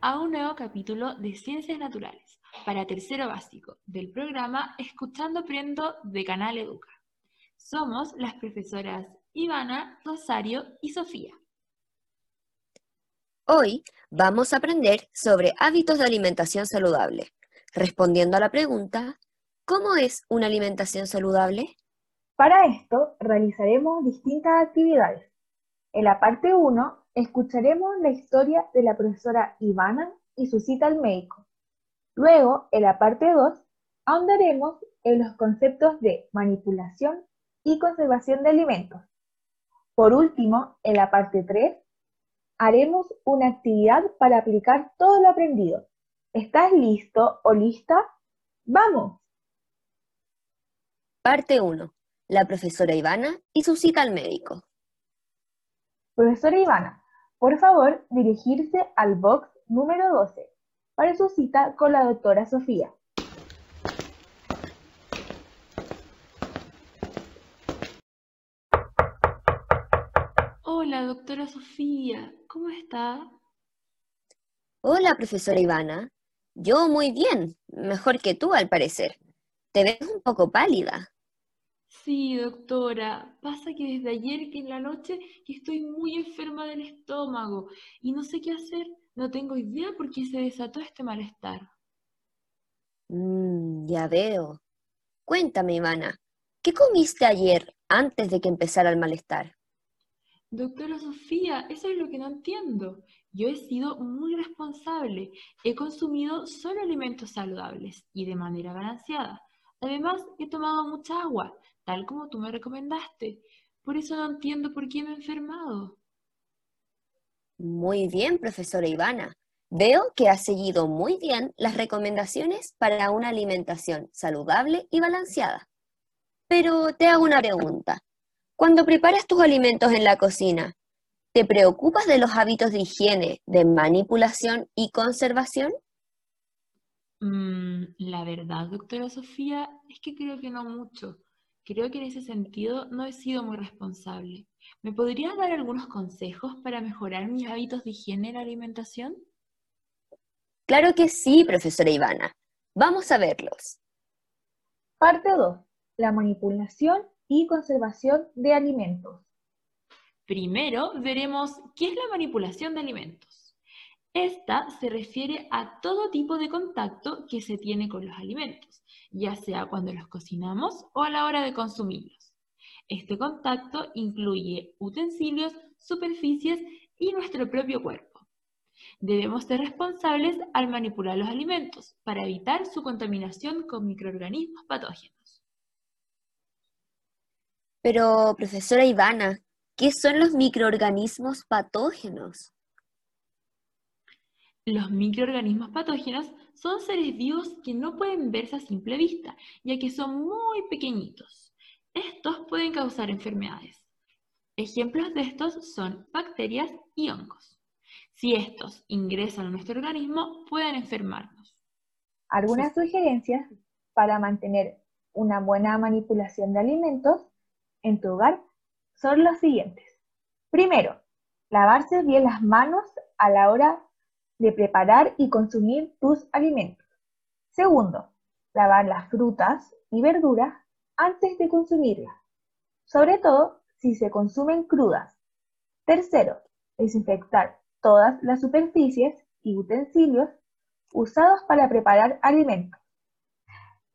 A un nuevo capítulo de Ciencias Naturales para tercero básico del programa Escuchando Aprendo de Canal Educa. Somos las profesoras Ivana, Rosario y Sofía. Hoy vamos a aprender sobre hábitos de alimentación saludable, respondiendo a la pregunta, ¿cómo es una alimentación saludable? Para esto realizaremos distintas actividades. En la parte 1 Escucharemos la historia de la profesora Ivana y su cita al médico. Luego, en la parte 2, ahondaremos en los conceptos de manipulación y conservación de alimentos. Por último, en la parte 3, haremos una actividad para aplicar todo lo aprendido. ¿Estás listo o lista? ¡Vamos! Parte 1. La profesora Ivana y su cita al médico. Profesora Ivana, por favor, dirigirse al box número 12 para su cita con la doctora Sofía. Hola, doctora Sofía, ¿cómo está? Hola, profesora Ivana. Yo muy bien, mejor que tú al parecer. Te ves un poco pálida. Sí, doctora, pasa que desde ayer que en la noche estoy muy enferma del estómago y no sé qué hacer, no tengo idea por qué se desató este malestar. Mm, ya veo. Cuéntame, Ivana, ¿qué comiste ayer antes de que empezara el malestar? Doctora Sofía, eso es lo que no entiendo. Yo he sido muy responsable. He consumido solo alimentos saludables y de manera balanceada. Además, he tomado mucha agua tal como tú me recomendaste. Por eso no entiendo por qué me he enfermado. Muy bien, profesora Ivana. Veo que has seguido muy bien las recomendaciones para una alimentación saludable y balanceada. Pero te hago una pregunta. Cuando preparas tus alimentos en la cocina, ¿te preocupas de los hábitos de higiene, de manipulación y conservación? Mm, la verdad, doctora Sofía, es que creo que no mucho. Creo que en ese sentido no he sido muy responsable. ¿Me podrías dar algunos consejos para mejorar mis hábitos de higiene en la alimentación? Claro que sí, profesora Ivana. Vamos a verlos. Parte 2. La manipulación y conservación de alimentos. Primero veremos qué es la manipulación de alimentos. Esta se refiere a todo tipo de contacto que se tiene con los alimentos, ya sea cuando los cocinamos o a la hora de consumirlos. Este contacto incluye utensilios, superficies y nuestro propio cuerpo. Debemos ser responsables al manipular los alimentos para evitar su contaminación con microorganismos patógenos. Pero, profesora Ivana, ¿qué son los microorganismos patógenos? Los microorganismos patógenos son seres vivos que no pueden verse a simple vista, ya que son muy pequeñitos. Estos pueden causar enfermedades. Ejemplos de estos son bacterias y hongos. Si estos ingresan a nuestro organismo, pueden enfermarnos. Algunas sugerencias para mantener una buena manipulación de alimentos en tu hogar son las siguientes. Primero, lavarse bien las manos a la hora de preparar y consumir tus alimentos. Segundo, lavar las frutas y verduras antes de consumirlas, sobre todo si se consumen crudas. Tercero, desinfectar todas las superficies y utensilios usados para preparar alimentos.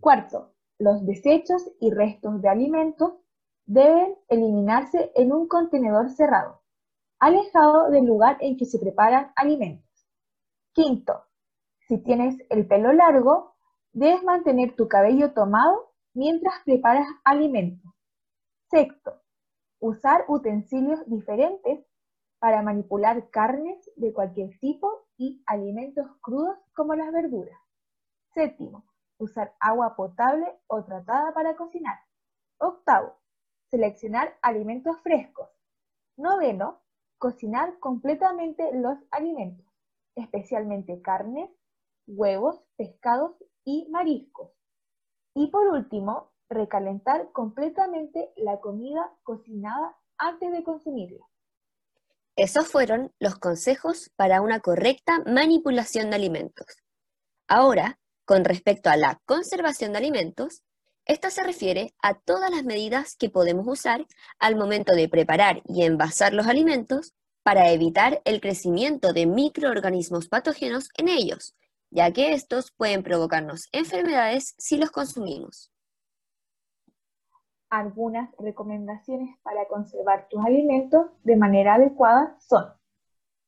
Cuarto, los desechos y restos de alimentos deben eliminarse en un contenedor cerrado, alejado del lugar en que se preparan alimentos. Quinto, si tienes el pelo largo, debes mantener tu cabello tomado mientras preparas alimentos. Sexto, usar utensilios diferentes para manipular carnes de cualquier tipo y alimentos crudos como las verduras. Séptimo, usar agua potable o tratada para cocinar. Octavo, seleccionar alimentos frescos. Noveno, cocinar completamente los alimentos, especialmente carnes, huevos, pescados y mariscos. Y por último, recalentar completamente la comida cocinada antes de consumirla. Esos fueron los consejos para una correcta manipulación de alimentos. Ahora, con respecto a la conservación de alimentos, esta se refiere a todas las medidas que podemos usar al momento de preparar y envasar los alimentos para evitar el crecimiento de microorganismos patógenos en ellos, ya que estos pueden provocarnos enfermedades si los consumimos. Algunas recomendaciones para conservar tus alimentos de manera adecuada son,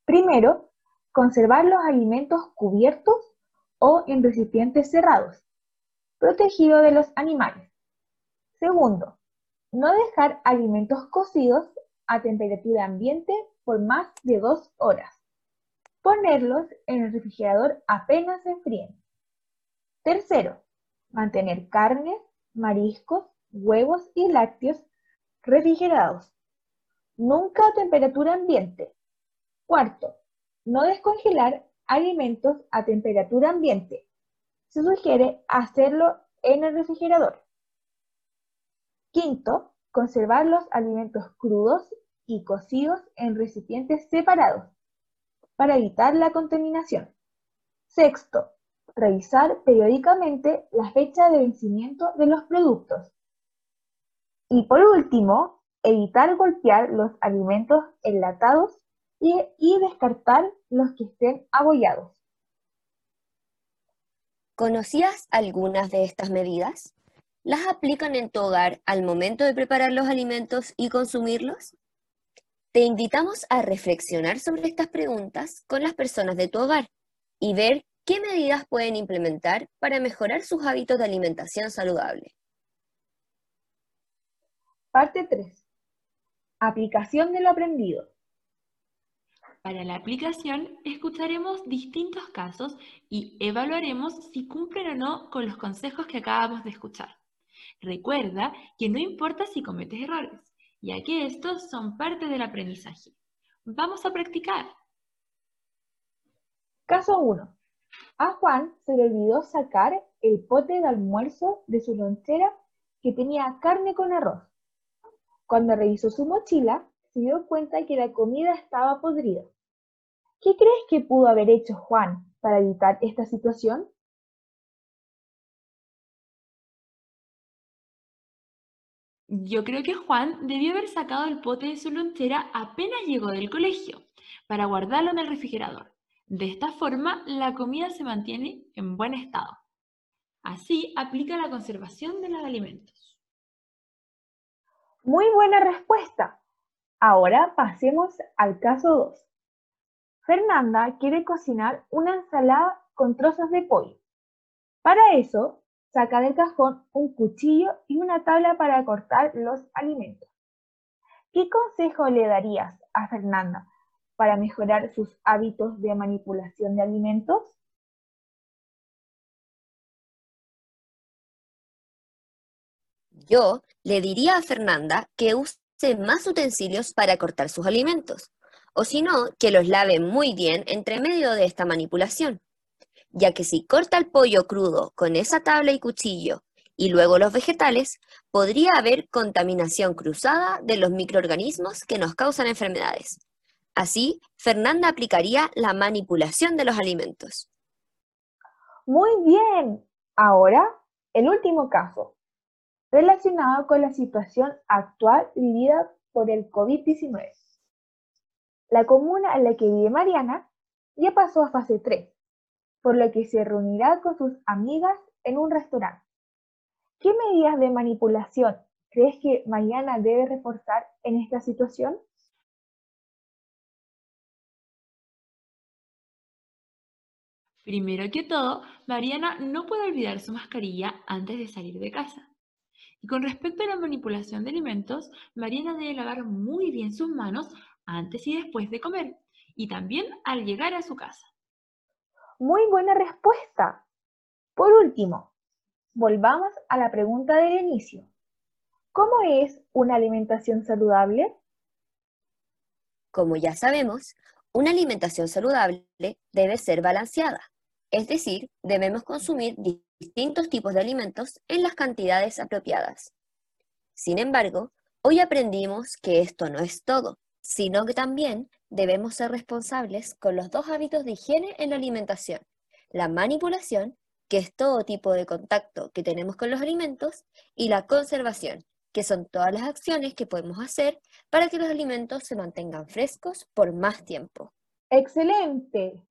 primero, conservar los alimentos cubiertos o en recipientes cerrados, protegidos de los animales. Segundo, no dejar alimentos cocidos a temperatura ambiente por más de dos horas. Ponerlos en el refrigerador apenas se enfríen. Tercero, mantener carnes, mariscos, huevos y lácteos refrigerados. Nunca a temperatura ambiente. Cuarto, no descongelar alimentos a temperatura ambiente. Se sugiere hacerlo en el refrigerador. Quinto, conservar los alimentos crudos y cocidos en recipientes separados para evitar la contaminación. Sexto, revisar periódicamente la fecha de vencimiento de los productos. Y por último, evitar golpear los alimentos enlatados y, descartar los que estén abollados. ¿Conocías algunas de estas medidas? ¿Las aplican en tu hogar al momento de preparar los alimentos y consumirlos? Te invitamos a reflexionar sobre estas preguntas con las personas de tu hogar y ver qué medidas pueden implementar para mejorar sus hábitos de alimentación saludable. Parte 3. Aplicación de lo aprendido. Para la aplicación, escucharemos distintos casos y evaluaremos si cumplen o no con los consejos que acabamos de escuchar. Recuerda que no importa si cometes errores, ya que estos son parte del aprendizaje. Vamos a practicar. Caso 1. A Juan se le olvidó sacar el pote de almuerzo de su lonchera que tenía carne con arroz. Cuando revisó su mochila, se dio cuenta que la comida estaba podrida. ¿Qué crees que pudo haber hecho Juan para evitar esta situación? Yo creo que Juan debió haber sacado el pote de su lonchera apenas llegó del colegio, para guardarlo en el refrigerador. De esta forma, la comida se mantiene en buen estado. Así aplica la conservación de los alimentos. Muy buena respuesta. Ahora pasemos al caso 2. Fernanda quiere cocinar una ensalada con trozos de pollo. Para eso, saca del cajón un cuchillo y una tabla para cortar los alimentos. ¿Qué consejo le darías a Fernanda para mejorar sus hábitos de manipulación de alimentos? Yo le diría a Fernanda que use más utensilios para cortar sus alimentos, o si no, que los lave muy bien entre medio de esta manipulación, ya que si corta el pollo crudo con esa tabla y cuchillo y luego los vegetales, podría haber contaminación cruzada de los microorganismos que nos causan enfermedades. Así, Fernanda aplicaría la manipulación de los alimentos. Muy bien. Ahora, el último caso relacionado con la situación actual vivida por el COVID-19. La comuna en la que vive Mariana ya pasó a fase 3, por lo que se reunirá con sus amigas en un restaurante. ¿Qué medidas de manipulación crees que Mariana debe reforzar en esta situación? Primero que todo, Mariana no puede olvidar su mascarilla antes de salir de casa. Y con respecto a la manipulación de alimentos, Mariana debe lavar muy bien sus manos antes y después de comer, y también al llegar a su casa. Muy buena respuesta. Por último, volvamos a la pregunta del inicio. ¿Cómo es una alimentación saludable? Como ya sabemos, una alimentación saludable debe ser balanceada, es decir, debemos consumir distintos tipos de alimentos en las cantidades apropiadas. Sin embargo, hoy aprendimos que esto no es todo, sino que también debemos ser responsables con los dos hábitos de higiene en la alimentación, la manipulación, que es todo tipo de contacto que tenemos con los alimentos, y la conservación, que son todas las acciones que podemos hacer para que los alimentos se mantengan frescos por más tiempo. ¡Excelente!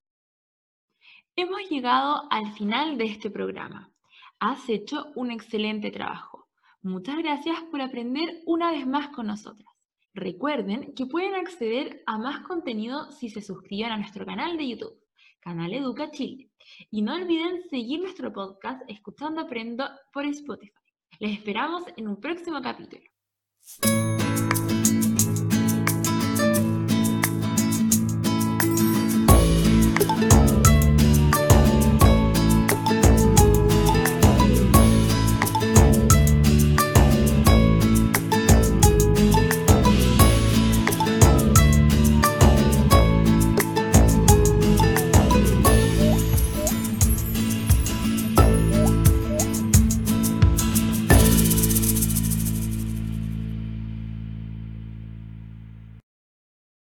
Hemos llegado al final de este programa. Has hecho un excelente trabajo. Muchas gracias por aprender una vez más con nosotras. Recuerden que pueden acceder a más contenido si se suscriben a nuestro canal de YouTube, Canal Educa Chile. Y no olviden seguir nuestro podcast Escuchando Aprendo por Spotify. Les esperamos en un próximo capítulo.